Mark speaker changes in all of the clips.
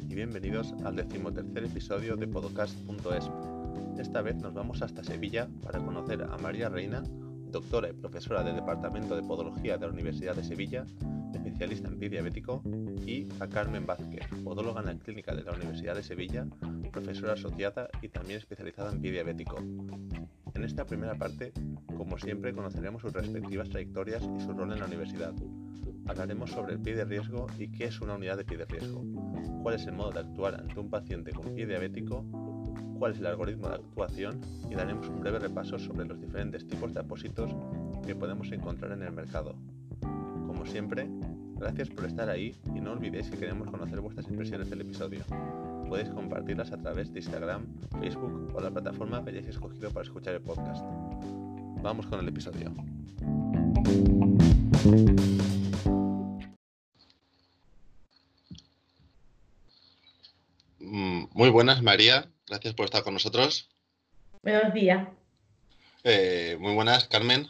Speaker 1: y bienvenidos al decimotercer episodio de podcast.es. Esta vez nos vamos hasta Sevilla para conocer a María Reina, doctora y profesora del Departamento de Podología de la Universidad de Sevilla, especialista en pie diabético, y a Carmen Vázquez, podóloga en la clínica de la Universidad de Sevilla, profesora asociada y también especializada en pie diabético. En esta primera parte, como siempre, conoceremos sus respectivas trayectorias y su rol en la universidad hablaremos sobre el pie de riesgo y qué es una unidad de pie de riesgo, cuál es el modo de actuar ante un paciente con pie diabético, cuál es el algoritmo de actuación y daremos un breve repaso sobre los diferentes tipos de apósitos que podemos encontrar en el mercado. Como siempre, gracias por estar ahí y no olvidéis que queremos conocer vuestras impresiones del episodio. Podéis compartirlas a través de Instagram, Facebook o la plataforma que hayáis escogido para escuchar el podcast. Vamos con el episodio. Muy buenas, María. Gracias por estar con nosotros.
Speaker 2: Buenos días.
Speaker 1: Eh, muy buenas, Carmen.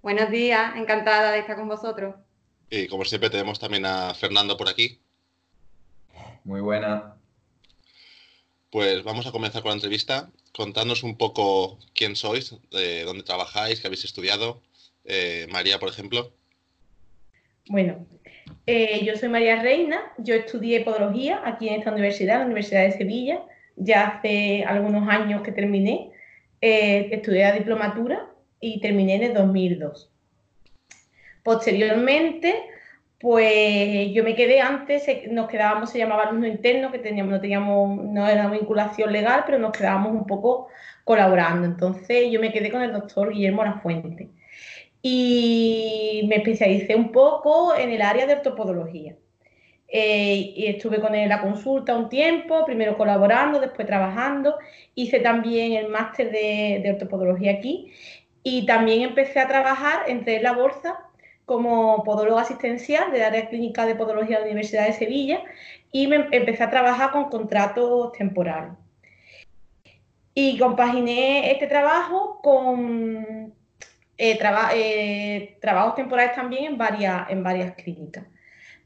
Speaker 3: Buenos días, encantada de estar con vosotros.
Speaker 1: Y como siempre tenemos también a Fernando por aquí.
Speaker 4: Muy buena.
Speaker 1: Pues vamos a comenzar con la entrevista. Contadnos un poco quién sois, de dónde trabajáis, qué habéis estudiado. Eh, María, por ejemplo.
Speaker 2: Bueno, eh, yo soy María Reina, yo estudié podología aquí en esta universidad, la Universidad de Sevilla, ya hace algunos años que terminé. Eh, estudié la diplomatura y terminé en el 2002. Posteriormente, pues yo me quedé antes, nos quedábamos, se llamaba alumno interno, que teníamos, no teníamos, no era vinculación legal, pero nos quedábamos un poco colaborando. Entonces yo me quedé con el doctor Guillermo Lafuente y me especialicé un poco en el área de ortopodología. Eh, y estuve con él en la consulta un tiempo, primero colaborando, después trabajando. Hice también el máster de, ortopodología aquí y también empecé a trabajar, entré en la bolsa como podólogo asistencial del área clínica de podología de la Universidad de Sevilla y me empecé a trabajar con contratos temporales. Y compaginé este trabajo con eh, eh, trabajos temporales también en varias, en varias clínicas.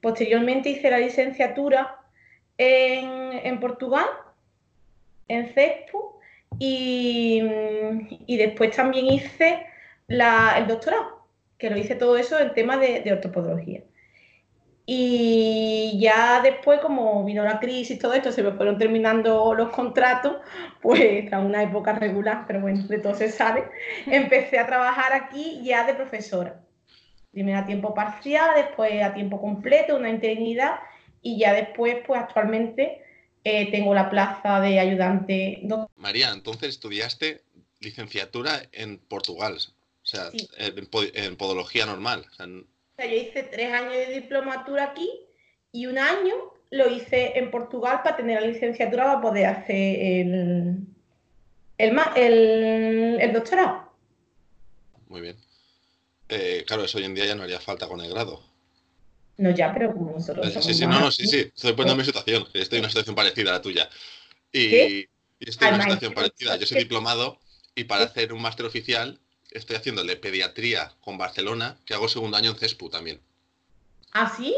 Speaker 2: Posteriormente hice la licenciatura en, Portugal, en CESPU, y, después también hice el doctorado, que lo hice todo eso en temas de, de ortopodología. Y ya después, como vino la crisis y todo esto, se me fueron terminando los contratos, pues a una época regular, pero bueno, de todo se sabe, empecé a trabajar aquí ya de profesora. Primero a tiempo parcial, después a tiempo completo, una interinidad, y ya después, pues actualmente eh, tengo la plaza de ayudante.
Speaker 1: María, entonces estudiaste licenciatura en Portugal, o sea, en, podología normal. O sea,
Speaker 2: yo hice tres años de diplomatura aquí y un año lo hice en Portugal para tener la licenciatura para poder hacer el, el, doctorado.
Speaker 1: Muy bien. Eh, claro, eso hoy en día ya no haría falta con el grado.
Speaker 2: No, ya, pero como nosotros.
Speaker 1: Sí, sí, no, no, sí, sí. Estoy poniendo mi situación. Estoy en una situación parecida a la tuya. Y, estoy en una situación parecida. Yo soy diplomado y para hacer un máster oficial estoy de pediatría con Barcelona, que hago segundo año en CESPU también.
Speaker 2: ¿Ah, sí?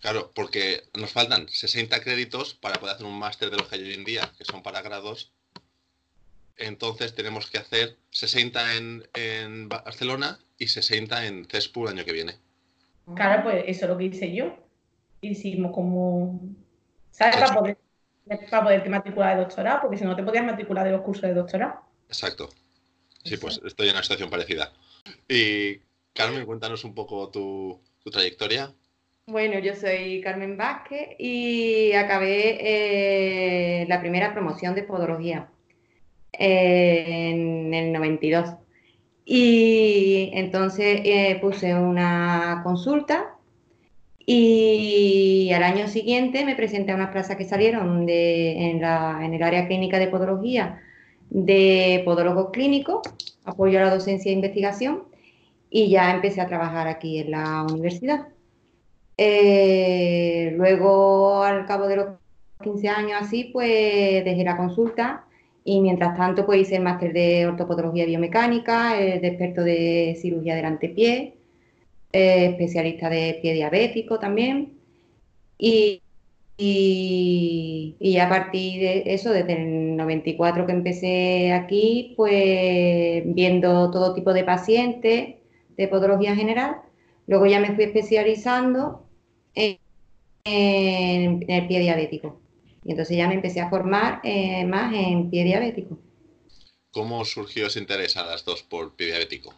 Speaker 1: Claro, porque nos faltan 60 créditos para poder hacer un máster de los que hay hoy en día, que son para grados. Entonces tenemos que hacer 60 en, Barcelona y 60 en CESPU el año que viene.
Speaker 2: Claro, pues eso es lo que hice yo. Hicimos como... ¿Sabes? Para poder, para matricular de doctorado, porque si no te podías matricular de los cursos de doctorado.
Speaker 1: Exacto. Sí, pues estoy en una situación parecida. Y Carmen, cuéntanos un poco tu, trayectoria.
Speaker 3: Bueno, yo soy Carmen Vázquez y acabé eh, la primera promoción de podología eh, en el 92. Y entonces eh, puse una consulta y al año siguiente me presenté a unas plazas que salieron en, en el área clínica de podología de podólogo clínico, apoyo a la docencia e investigación y ya empecé a trabajar aquí en la universidad. Eh, luego, al cabo de los 15 años así, pues dejé la consulta y mientras tanto pues hice el máster de ortopodología biomecánica, de experto de cirugía del antepié, eh, especialista de pie diabético también. Y, y, a partir de eso, desde el 94 que empecé aquí, pues viendo todo tipo de pacientes de podología general, luego ya me fui especializando en, el pie diabético. Y entonces ya me empecé a formar eh, más en pie diabético.
Speaker 1: ¿Cómo surgió ese interés a las dos por pie diabético?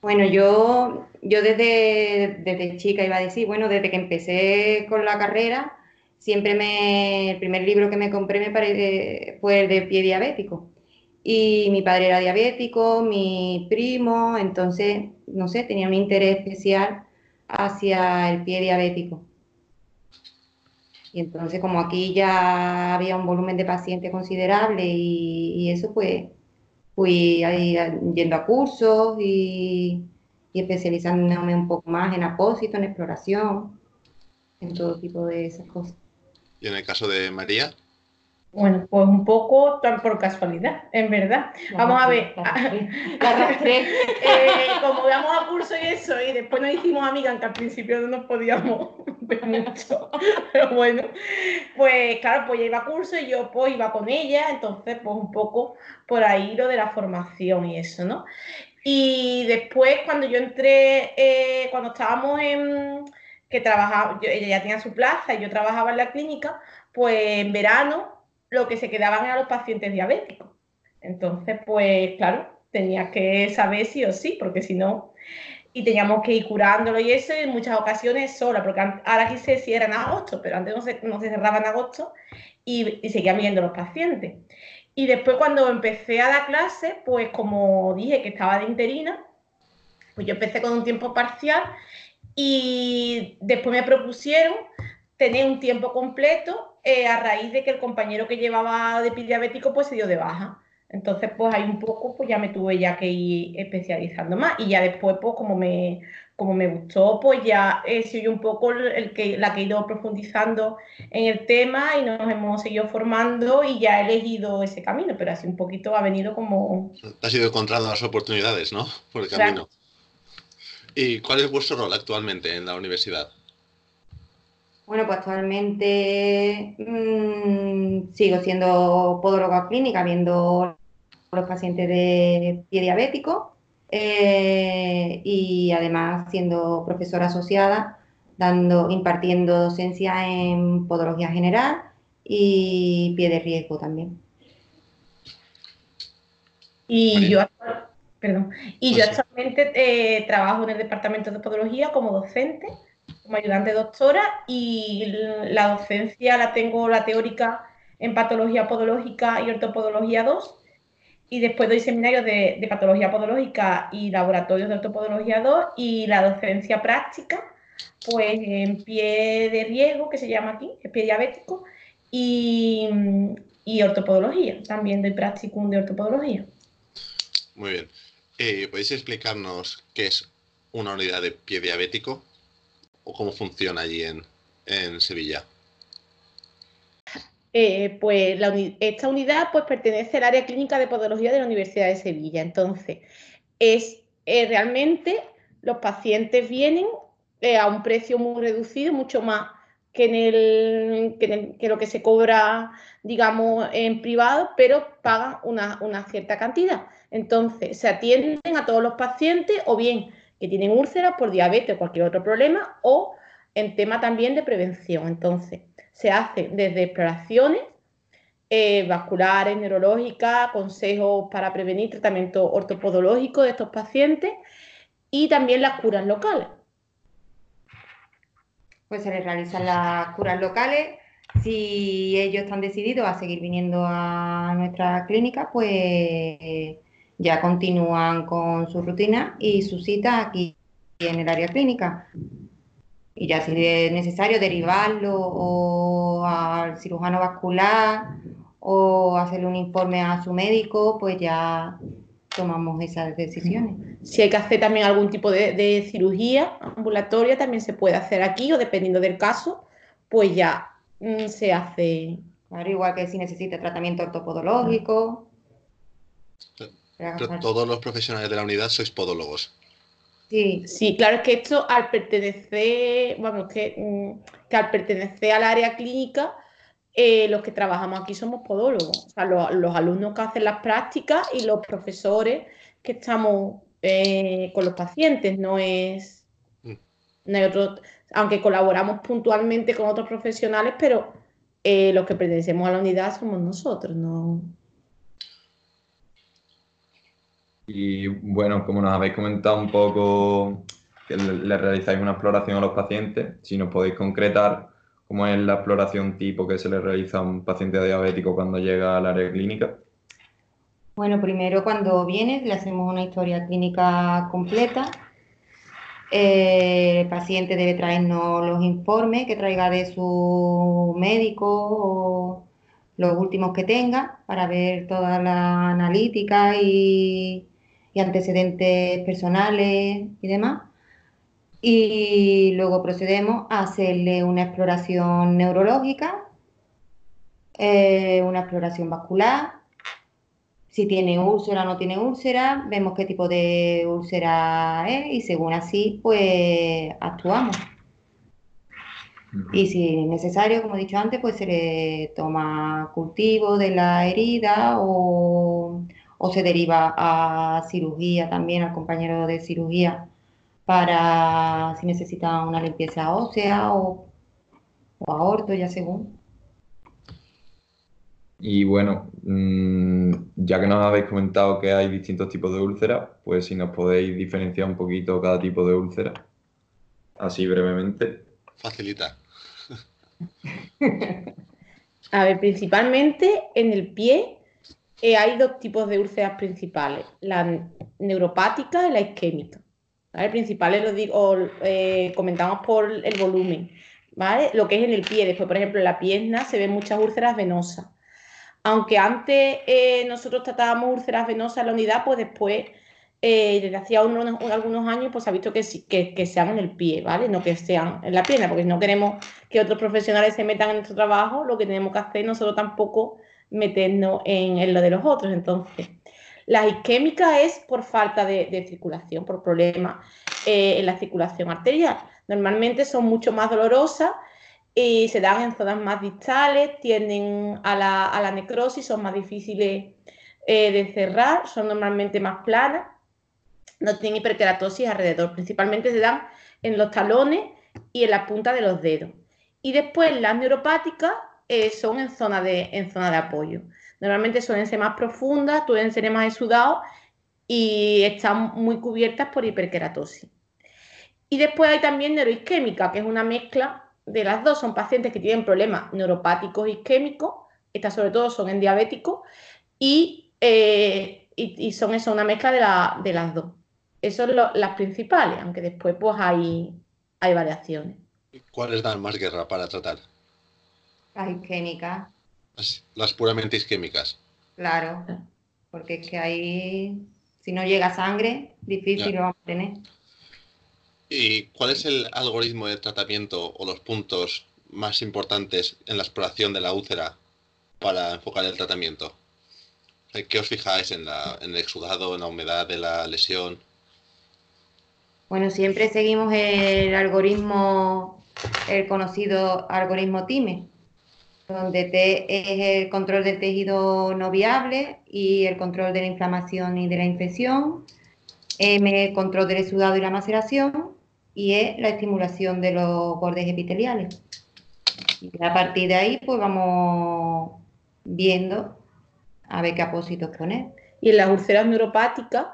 Speaker 3: Bueno, yo, yo desde, desde chica iba a decir, bueno, desde que empecé con la carrera, siempre me, el primer libro que me compré me parece, fue el de pie diabético. Y mi padre era diabético, mi primo, entonces, no sé, tenía un interés especial hacia el pie diabético. Y entonces, como aquí ya había un volumen de pacientes considerable y, y eso, pues fui ahí yendo a cursos y, especializándome un poco más en apósito, en exploración, en todo tipo de esas cosas.
Speaker 1: ¿Y en el caso de María?
Speaker 2: Bueno, pues un poco tan por casualidad, en verdad. Vamos a ver. La eh, como íbamos a curso y eso, y después nos hicimos amigas, aunque al principio no nos podíamos Pero bueno, pues claro, pues ella iba a curso y yo pues iba con ella, entonces pues un poco por ahí lo de la formación y eso, ¿no? Y después cuando yo entré, eh, cuando estábamos en que trabajaba, ella ya tenía su plaza y yo trabajaba en la clínica, pues en verano lo que se quedaban eran los pacientes diabéticos. Entonces, pues claro, tenía que saber sí o sí, porque si no, y teníamos que ir curándolo y eso, en muchas ocasiones sola, porque ahora aquí se cierra en agosto, pero antes no se, no se cerraba en agosto y, y seguían viendo los pacientes. Y después cuando empecé a dar clase, pues como dije que estaba de interina, pues yo empecé con un tiempo parcial y después me propusieron tener un tiempo completo eh, a raíz de que el compañero que llevaba de diabético pues se dio de baja. Entonces, pues ahí un poco, pues ya me tuve ya que ir especializando más. Y ya después, pues como me, como me gustó, pues ya he sido un poco el que, la que he ido profundizando en el tema y nos hemos seguido formando y ya he elegido ese camino, pero así un poquito ha venido como...
Speaker 1: Has ido encontrando las oportunidades, ¿no? Por el camino. ¿Y cuál es vuestro rol actualmente en la universidad?
Speaker 3: Bueno, pues actualmente mm, sigo siendo podóloga clínica, viendo los pacientes de pie diabético eh, y además siendo profesora asociada, dando, impartiendo docencia en podología general y pie de riesgo también.
Speaker 2: Y yo, perdón, y yo actualmente eh, trabajo en el departamento de podología como docente como ayudante doctora y la docencia la tengo la teórica en patología podológica y ortopodología 2 y después doy seminarios de, patología podológica y laboratorios de ortopodología 2 y la docencia práctica pues en pie de riesgo que se llama aquí, es pie diabético y, y ortopodología, también doy prácticum de ortopodología.
Speaker 1: Muy bien. Eh, ¿Podéis explicarnos qué es una unidad de pie diabético? o cómo funciona allí en, Sevilla?
Speaker 2: Eh, pues esta unidad pues, pertenece al área clínica de podología de la Universidad de Sevilla. Entonces, es eh, realmente los pacientes vienen eh, a un precio muy reducido, mucho más que, en el, que, lo que se cobra, digamos, en privado, pero pagan una, una cierta cantidad. Entonces, se atienden a todos los pacientes o bien que tienen úlceras por diabetes o cualquier otro problema, o en tema también de prevención. Entonces, se hace desde exploraciones eh, vasculares, neurológicas, consejos para prevenir tratamiento ortopodológico de estos pacientes y también las curas locales.
Speaker 3: Pues se les realizan las curas locales. Si ellos están decididos a seguir viniendo a nuestra clínica, pues ya continúan con su rutina y su cita aquí en el área clínica. Y ya si es necesario derivarlo o al cirujano vascular o hacerle un informe a su médico, pues ya tomamos esas decisiones.
Speaker 2: Si hay que hacer también algún tipo de, cirugía ambulatoria, también se puede hacer aquí o dependiendo del caso, pues ya mm, se hace.
Speaker 3: Claro, igual que si necesita tratamiento ortopodológico.
Speaker 1: Pero todos los profesionales de la unidad sois podólogos.
Speaker 2: Sí. sí, claro, es que esto al pertenecer, bueno, que, mm, que al pertenecer al área clínica, eh, los que trabajamos aquí somos podólogos, o sea, los, alumnos que hacen las prácticas y los profesores que estamos eh, con los pacientes, no es, mm. no hay otro, aunque colaboramos puntualmente con otros profesionales, pero eh, los que pertenecemos a la unidad somos nosotros, no.
Speaker 4: Y bueno, como nos habéis comentado un poco que le, realizáis una exploración a los pacientes, si nos podéis concretar cómo es la exploración tipo que se le realiza a un paciente diabético cuando llega al área clínica.
Speaker 3: Bueno, primero cuando viene le hacemos una historia clínica completa eh, el paciente debe traernos los informes que traiga de su médico o los últimos que tenga para ver toda la analítica y, antecedentes personales y demás. Y luego procedemos a hacerle una exploración neurológica, eh, una exploración vascular, si tiene úlcera o no tiene úlcera, vemos qué tipo de úlcera es y según así, pues actuamos. Y si es necesario, como he dicho antes, pues se le toma cultivo de la herida o, se deriva a cirugía también, al compañero de cirugía, para si necesita una limpieza ósea o, o aorto, ya según.
Speaker 4: Y bueno, mm, ya que nos habéis comentado que hay distintos tipos de úlceras, pues si nos podéis diferenciar un poquito cada tipo de úlcera, así brevemente.
Speaker 1: Facilita.
Speaker 2: A ver, principalmente en el pie eh, hay dos tipos de úlceras principales, la neuropática y la isquémica. ¿vale? Principales lo digo, eh, comentamos por el volumen, ¿vale? Lo que es en el pie, después por ejemplo en la pierna se ven muchas úlceras venosas aunque antes eh, nosotros tratábamos úlceras venosas en la unidad, pues después, eh, desde hacía algunos años, pues se ha visto que, que, que, sean en el pie, ¿vale? No que sean en la pierna, porque no queremos que otros profesionales se metan en nuestro trabajo, lo que tenemos que hacer nosotros tampoco meternos en, lo de los otros. Entonces, la isquémica es por falta de, circulación, por problemas eh, en la circulación arterial. Normalmente son mucho más dolorosas y se dan en zonas más distales, tienden a la, necrosis, son más difíciles eh, de cerrar, son normalmente más planas, no tienen hiperkeratosis alrededor, principalmente se dan en los talones y en la punta de los dedos. Y después las neuropáticas eh, son en zona, de, en zona de apoyo. Normalmente suelen ser más profundas, pueden ser más exudados y están muy cubiertas por hiperkeratosis. Y después hay también neuroisquémica, que es una mezcla de las dos son pacientes que tienen problemas neuropáticos isquémicos, estas sobre todo son en diabéticos, y, eh, y, son eso, una mezcla de, las dos. Esas son las principales, aunque después pues hay, hay variaciones.
Speaker 1: ¿Cuáles dan más guerra para tratar?
Speaker 3: Las isquémicas.
Speaker 1: Las, puramente isquémicas.
Speaker 3: Claro, porque es que ahí, si no llega sangre, difícil lo vamos a tener.
Speaker 1: ¿Y cuál es el algoritmo de tratamiento o los puntos más importantes en la exploración de la úlcera para enfocar el tratamiento? ¿Qué os fijáis en, el exudado, en la humedad de la lesión?
Speaker 3: Bueno, siempre seguimos el algoritmo, el conocido algoritmo TIME, donde T es el control del tejido no viable y el control de la inflamación y de la infección, M el control del exudado y la maceración, y es la estimulación de los bordes epiteliales. Y a partir de ahí, pues vamos viendo a ver qué apósitos poner.
Speaker 2: Y en las úlceras neuropáticas,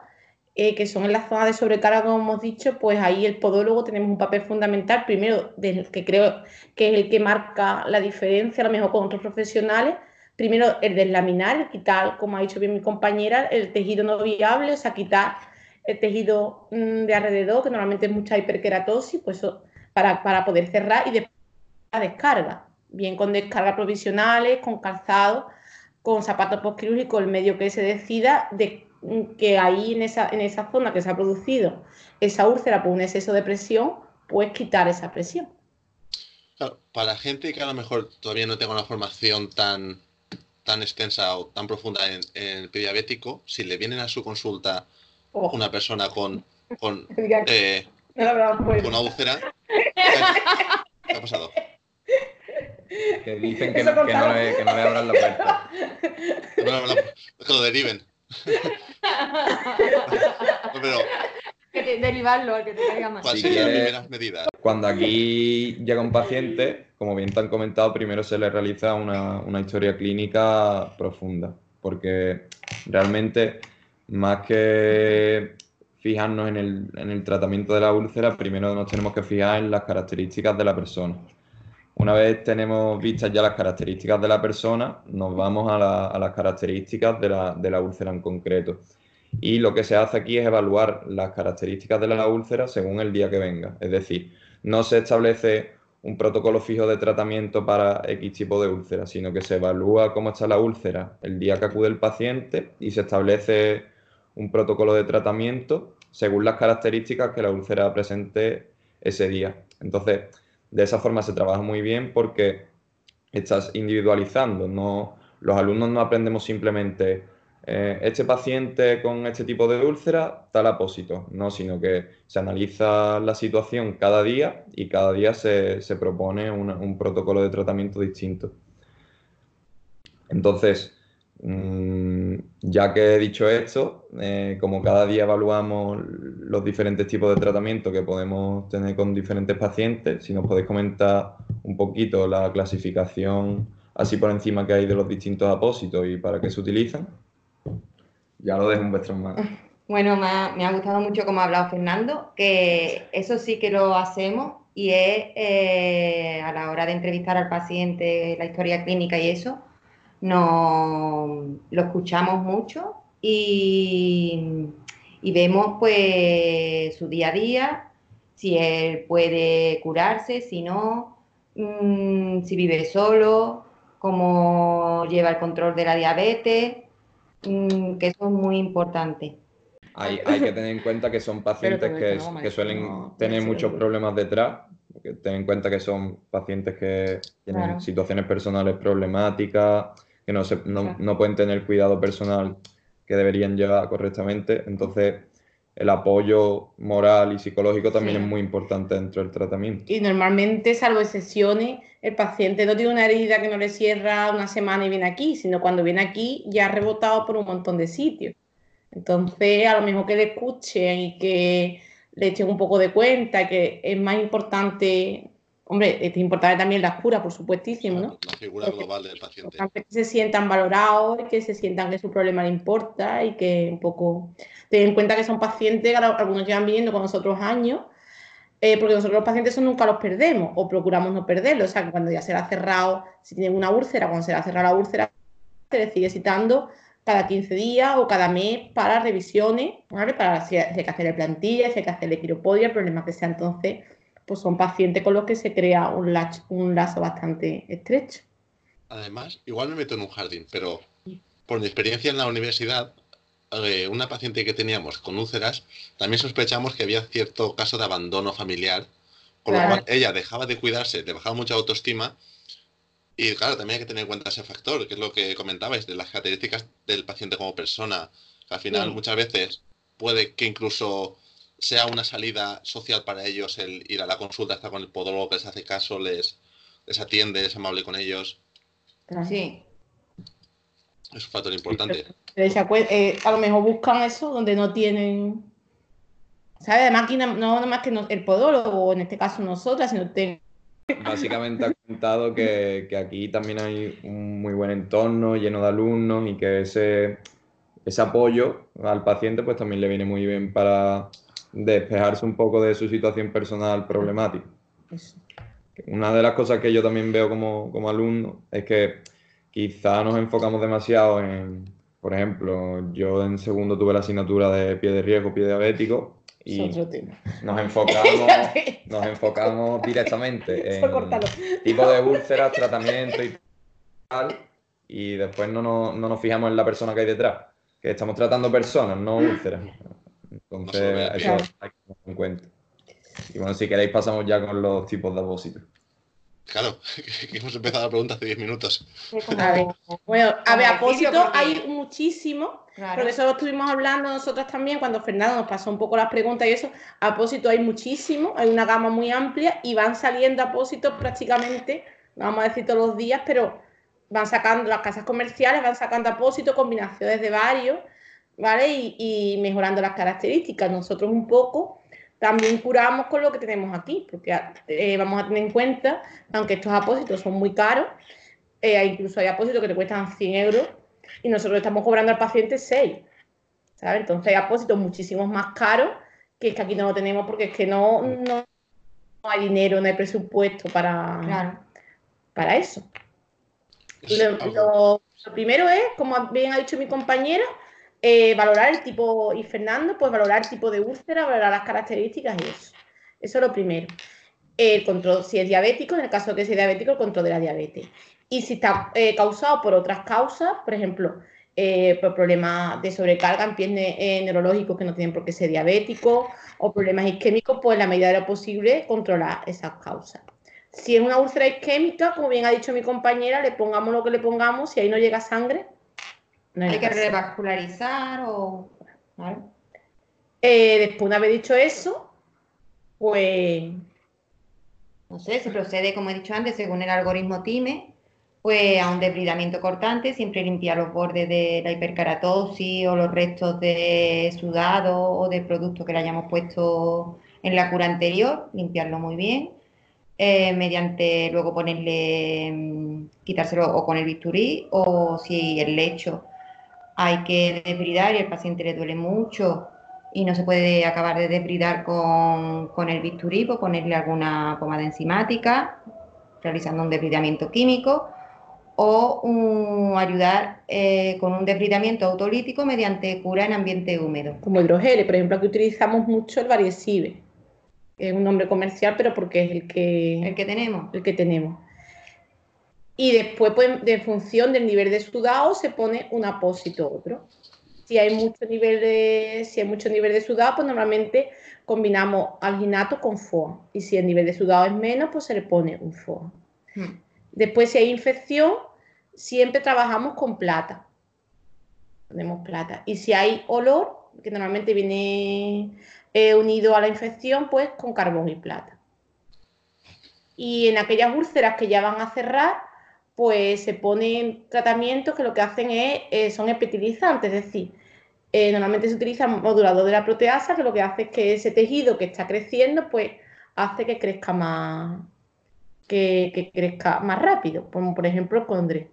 Speaker 2: eh, que son en la zona de sobrecarga, como hemos dicho, pues ahí el podólogo tenemos un papel fundamental, primero, del que creo que es el que marca la diferencia, a lo mejor con otros profesionales. Primero, el deslaminar, quitar, como ha dicho bien mi compañera, el tejido no viable, o sea, quitar el tejido mm, de alrededor, que normalmente es mucha hiperkeratosis, pues para, poder cerrar y después la descarga, bien con descargas provisionales, con calzado, con zapatos postquirúrgicos, el medio que se decida, de que ahí en esa, en esa zona que se ha producido esa úlcera por un exceso de presión, pues quitar esa presión.
Speaker 1: para gente que a lo mejor todavía no tenga una formación tan, tan extensa o tan profunda en, en el pediabético, si le vienen a su consulta una persona con con, eh,
Speaker 2: no
Speaker 1: con una úlcera. ¿Qué ha pasado?
Speaker 4: Que dicen que, no, que, no
Speaker 2: contaba.
Speaker 4: le, que no le abran la puerta.
Speaker 1: No, no, no, que lo deriven. No, pero,
Speaker 3: Que te- derivarlo, al que te caiga más.
Speaker 4: Cuando aquí llega un paciente, como bien te han comentado, primero se le realiza una, una historia clínica profunda, porque realmente más que fijarnos en el, en el tratamiento de la úlcera, primero nos tenemos que fijar en las características de la persona. Una vez tenemos vistas ya las características de la persona, nos vamos a, la- a las características de la, de la úlcera en concreto. Y lo que se hace aquí es evaluar las características de la úlcera según el día que venga. Es decir, no se establece un protocolo fijo de tratamiento para X tipo de úlcera, sino que se evalúa cómo está la úlcera el día que acude el paciente y se establece un protocolo de tratamiento según las características que la úlcera presente ese día. Entonces, de esa forma se trabaja muy bien porque estás individualizando. No, los alumnos no aprendemos simplemente eh, este paciente con este tipo de úlcera, tal apósito, no, sino que se analiza la situación cada día y cada día se, se propone un protocolo de tratamiento distinto. Entonces, ya que he dicho esto, eh, como cada día evaluamos los diferentes tipos de tratamiento que podemos tener con diferentes pacientes, si nos podéis comentar un poquito la clasificación así por encima que hay de los distintos apósitos y para qué se utilizan. Ya lo dejo en vuestras manos.
Speaker 3: Bueno, me ha, me ha gustado mucho como ha hablado Fernando, que eso sí que lo hacemos y es eh, a la hora de entrevistar al paciente, la historia clínica y eso, no, lo escuchamos mucho y, y vemos pues su día a día, si él puede curarse, si no, mm, si vive solo, cómo lleva el control de la diabetes, mm, que eso es muy importante.
Speaker 4: Hay, hay que tener en cuenta que son pacientes que,
Speaker 3: no,
Speaker 4: suelen
Speaker 3: no,
Speaker 4: tener
Speaker 3: no
Speaker 4: muchos problemas detrás. Ten en cuenta que son pacientes que tienen
Speaker 3: Claro.
Speaker 4: situaciones personales problemáticas, que no, se, no,
Speaker 3: Claro.
Speaker 4: no pueden tener cuidado personal que deberían llevar correctamente. Entonces, el apoyo moral y psicológico también
Speaker 3: Sí.
Speaker 4: es muy importante dentro del tratamiento.
Speaker 2: Y normalmente, salvo excepciones, el paciente no tiene una herida que no le cierra una semana y viene aquí, sino cuando viene aquí ya ha rebotado por un montón de sitios. Entonces, a lo mejor que le escuchen y que le echen un poco de cuenta, que es más importante, hombre, es importante también la cura, por supuestísimo, ¿no?
Speaker 1: La figura global del paciente.
Speaker 2: que se sientan valorados, que se sientan que su problema le importa y que un poco ten en cuenta que son pacientes, algunos llevan viviendo con nosotros años, eh, porque nosotros los pacientes nunca los perdemos o procuramos no perderlos. O sea, que cuando ya se le ha cerrado, si tienen una úlcera, cuando se le ha cerrado la úlcera, se le sigue citando cada 15 días o cada mes para revisiones, ¿vale? Para si hay que hacerle plantilla, si hay que hacerle quiropodia, el problema que sea. Entonces, pues son pacientes con los que se crea un lazo, un lazo bastante estrecho.
Speaker 1: Además, igual me meto en un jardín, pero por mi experiencia en la universidad, eh, una paciente que teníamos con úlceras, también sospechamos que había cierto caso de abandono familiar, con
Speaker 2: Claro.
Speaker 1: lo cual ella dejaba de cuidarse, le bajaba mucha autoestima. Y claro, también hay que tener en cuenta ese factor, que es lo que comentabais, de las características del paciente como persona. que al final,
Speaker 2: Sí.
Speaker 1: muchas veces puede que incluso sea una salida social para ellos el ir a la consulta, estar con el podólogo que les hace caso, les, les atiende, es amable con ellos.
Speaker 3: Sí,
Speaker 1: Es un factor importante.
Speaker 2: Eh, a lo mejor buscan eso donde no tienen, ¿sabes? Además, aquí no, no nada más que no- el podólogo, o en este caso nosotras, sino ten-
Speaker 4: Básicamente ha comentado que, que aquí también hay un muy buen entorno lleno de alumnos y que ese, ese apoyo al paciente pues también le viene muy bien para despejarse un poco de su situación personal problemática.
Speaker 2: eso.
Speaker 4: Una de las cosas que yo también veo como, como alumno es que quizá nos enfocamos demasiado en, por ejemplo, yo en segundo tuve la asignatura de pie de riesgo, pie diabético y nos enfocamos, nos enfocamos directamente en tipo de úlceras, tratamiento y tal, y después no nos, no nos fijamos en la persona que hay detrás, que estamos tratando personas, no úlceras. Entonces, eso hay que tenerlo en cuenta. Y bueno, si queréis pasamos ya con los tipos de apósitos.
Speaker 1: Claro, que hemos empezado la pregunta hace 10 minutos.
Speaker 2: A ver, Bueno, a ver, apósito hay muchísimo. Porque eso lo estuvimos hablando nosotras también cuando Fernando nos pasó un poco las preguntas y eso. Apósitos hay muchísimo, hay una gama muy amplia y van saliendo apósitos prácticamente, vamos a decir todos los días, pero van sacando, las casas comerciales van sacando apósitos, combinaciones de varios, ¿vale? Y, mejorando las características. Nosotros un poco también curamos con lo que tenemos aquí, porque eh, vamos a tener en cuenta, aunque estos apósitos son muy caros, eh, incluso hay apósitos que te cuestan 100 euros y nosotros estamos cobrando al paciente 6. ¿sabes? Entonces hay apósitos muchísimos más caros que es que aquí no lo tenemos porque es que no, no, hay dinero, no hay presupuesto para, para eso. Lo, primero es, como bien ha dicho mi compañera, eh, valorar el tipo, y Fernando, pues valorar el tipo de úlcera, valorar las características y eso. Eso es lo primero. El control, si es diabético, en el caso de que sea diabético, el control de la diabetes. Y si está eh, causado por otras causas, por ejemplo, eh, por problemas de sobrecarga en pies neurológicos que no tienen por qué ser diabéticos o problemas isquémicos, pues en la medida de lo posible controlar esas causas. Si es una úlcera isquémica, como bien ha dicho mi compañera, le pongamos lo que le pongamos, si ahí no llega sangre,
Speaker 3: no hay, que revascularizar o...
Speaker 2: Eh, después, una vez dicho eso, pues...
Speaker 3: No sé, se procede, como he dicho antes, según el algoritmo TIME, pues a un debridamiento cortante, siempre limpiar los bordes de la hipercaratosis o los restos de sudado o de producto que le hayamos puesto en la cura anterior, limpiarlo muy bien. Eh, mediante luego ponerle, mm, quitárselo o con el bisturí o si el lecho hay que desbridar y el paciente le duele mucho y no se puede acabar de desbridar con, con el bisturí, pues ponerle alguna pomada enzimática, realizando un debridamiento químico o ayudar eh, con un debridamiento autolítico mediante cura en ambiente húmedo.
Speaker 2: Como hidrogel, por ejemplo, aquí utilizamos mucho el variesive es un nombre comercial, pero porque es el que,
Speaker 3: el que tenemos.
Speaker 2: El que tenemos. Y después, pues, de función del nivel de sudado, se pone un apósito otro. Si hay mucho nivel de, si hay mucho nivel de sudado, pues normalmente combinamos alginato con FOA. Y si el nivel de sudado es menos, pues se le pone un FOA. Hmm. Después, si hay infección, siempre trabajamos con plata. Ponemos plata. Y si hay olor, que normalmente viene unido a la infección, pues con carbón y plata. Y en aquellas úlceras que ya van a cerrar, pues se ponen tratamientos que lo que hacen es, eh, son epitilizantes, es decir, eh, normalmente se utiliza modulador de la proteasa, que lo que hace es que ese tejido que está creciendo, pues hace que crezca más, que, crezca más rápido, como por ejemplo el condre.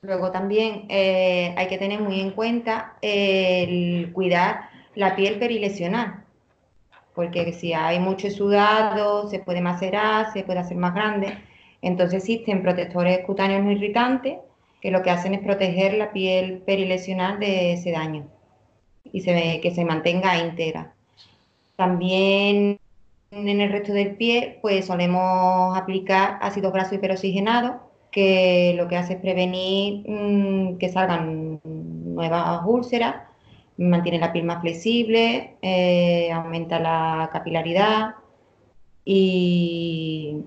Speaker 3: Luego también eh, hay que tener muy en cuenta el cuidar la piel perilesional, porque si hay mucho sudado, se puede macerar, se puede hacer más grande. Entonces existen protectores cutáneos no irritantes que lo que hacen es proteger la piel perilesional de ese daño y que se mantenga íntegra. También en el resto del pie, pues solemos aplicar ácido graso hiperoxigenado que lo que hace es prevenir mm, que salgan nuevas úlceras, mantiene la piel más flexible, eh, aumenta la capilaridad y,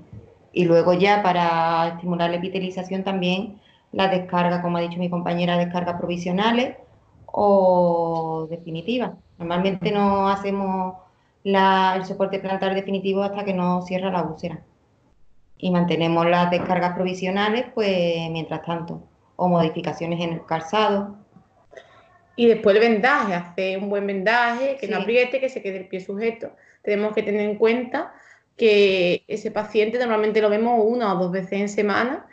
Speaker 3: luego ya para estimular la epitelización también la descarga, como ha dicho mi compañera, descargas provisionales o definitivas. Normalmente no hacemos el soporte plantar definitivo hasta que no cierra la úlcera y mantenemos las descargas provisionales, pues mientras tanto, o modificaciones en el calzado.
Speaker 2: Y después el vendaje, hacer un buen vendaje, que no apriete, que se quede el pie sujeto. Tenemos que tener en cuenta que ese paciente normalmente lo vemos una o dos veces en semana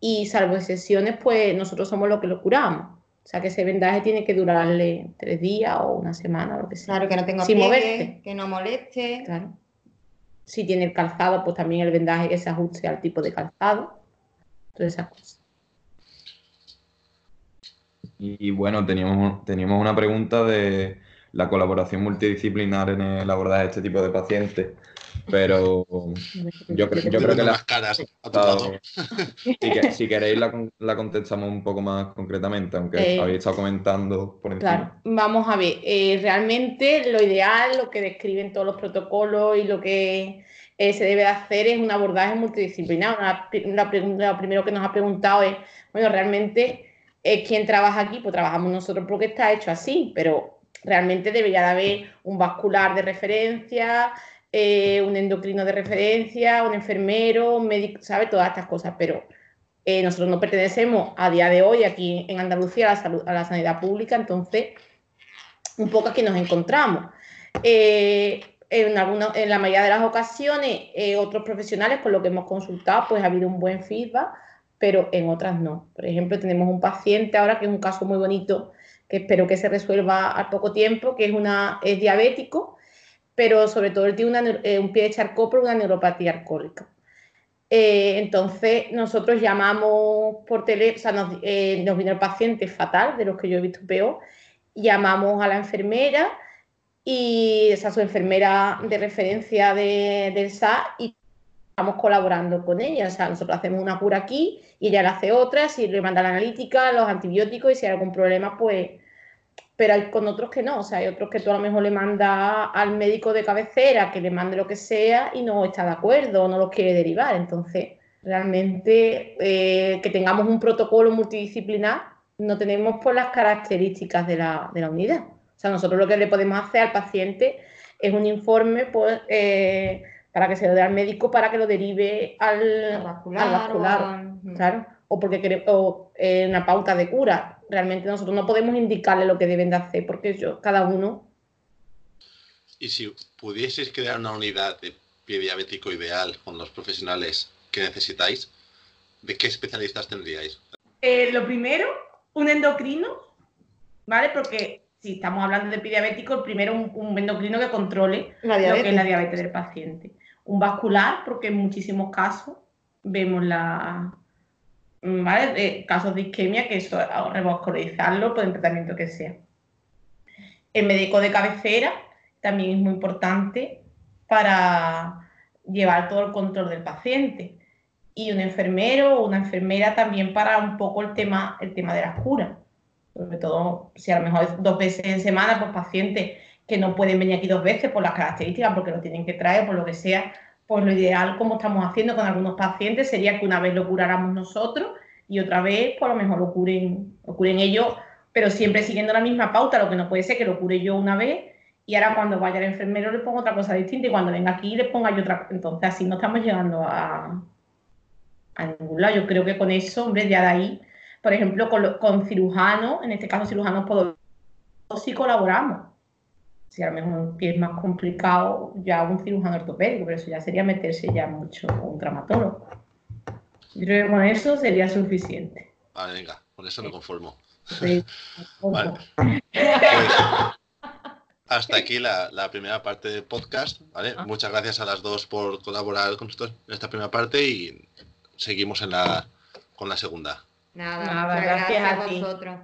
Speaker 2: y salvo excepciones, pues nosotros somos los que lo curamos. O sea que ese vendaje tiene que durarle tres días o una semana, lo que sea.
Speaker 3: Claro, que no tenga Sin que no moleste.
Speaker 2: Claro. Si tiene el calzado, pues también el vendaje que se ajuste al tipo de calzado. Todas esas cosas.
Speaker 4: Y, bueno, teníamos, teníamos una pregunta de la colaboración multidisciplinar en el abordaje de este tipo de pacientes. Pero yo, creo, yo creo que la, si, si, queréis la, contestamos un poco más concretamente, aunque eh, habéis estado comentando por encima. Claro,
Speaker 2: vamos a ver, eh, realmente lo ideal, lo que describen todos los protocolos y lo que eh, se debe hacer es un abordaje multidisciplinar. lo primero que nos ha preguntado es, bueno, realmente es quien trabaja aquí, pues trabajamos nosotros porque está hecho así, pero realmente debería de haber un vascular de referencia, eh, un endocrino de referencia, un enfermero, un médico, ¿sabe? Todas estas cosas, pero eh, nosotros no pertenecemos a día de hoy aquí en Andalucía a la, salud, a la sanidad pública, entonces un poco aquí nos encontramos. Eh, en, en la mayoría de las ocasiones, otros profesionales con lo que hemos consultado, pues ha habido un buen feedback, pero en otras no. Por ejemplo, tenemos un paciente ahora que es un caso muy bonito, que espero que se resuelva al poco tiempo, que es, una, es diabético, pero sobre todo él tiene eh, un pie de charcó por una neuropatía alcohólica. Eh, entonces, nosotros llamamos por teléfono, o sea, nos, eh, nos, vino el paciente fatal, de los que yo he visto peor, llamamos a la enfermera y esa es su enfermera de referencia de, del SA y estamos colaborando con ella. O sea, nosotros hacemos una cura aquí y ella le hace otra, si le manda la analítica, los antibióticos y si hay algún problema, pues pero hay con otros que no, o sea, hay otros que tú a lo mejor le mandas al médico de cabecera que le mande lo que sea y no está de acuerdo o no lo quiere derivar. Entonces, realmente eh, que tengamos un protocolo multidisciplinar no tenemos por las características de la, unidad. O sea, nosotros lo que le podemos hacer al paciente es un informe pues, eh, para que se lo dé al médico para que lo derive al, vascular, claro, o porque queremos eh, una pauta de cura realmente nosotros no podemos indicarle lo que deben de hacer porque yo, cada uno...
Speaker 1: Y si pudieseis crear una unidad de pie diabético ideal con los profesionales que necesitáis, ¿de qué especialistas tendríais?
Speaker 2: Eh, lo primero, un endocrino, ¿vale? Porque si estamos hablando de pie diabético, el primero un, un endocrino que controle lo que es la diabetes del paciente. Un vascular, porque en muchísimos casos vemos la, ¿vale? casos de isquemia, que eso revascularizarlo por el tratamiento que sea. El médico de cabecera también es muy importante para llevar todo el control del paciente. Y un enfermero o una enfermera también para un poco el tema, el tema de las curas. Sobre todo, si a lo mejor dos veces en semana, pues pacientes que no pueden venir aquí dos veces por las características, porque lo tienen que traer, por lo que sea, pues lo ideal, como estamos haciendo con algunos pacientes, sería que una vez lo curáramos nosotros y otra vez, pues, lo mejor lo curen, lo curen ellos, pero siempre siguiendo la misma pauta. Lo que no puede ser que lo cure yo una vez y ahora cuando vaya el enfermero le pongo otra cosa distinta y cuando venga aquí le ponga yo otra. Entonces, así no estamos llegando a, a ningún lado. Yo creo que con eso, hombre, ya de ahí, por ejemplo, con, con cirujanos, en este caso cirujanos podólogos, sí colaboramos si a lo mejor un pie es más complicado, ya un cirujano ortopédico, pero eso ya sería meterse ya mucho un traumatólogo. Yo creo que con eso sería suficiente.
Speaker 1: Vale, venga, con eso me conformo.
Speaker 2: Sí,
Speaker 1: vale. Pues, hasta aquí la, la, primera parte del podcast. ¿vale? Ah. Muchas gracias a las dos por colaborar con nosotros en esta primera parte y seguimos en la, con la segunda.
Speaker 3: Nada, Nada gracias, gracias, a, a vosotros.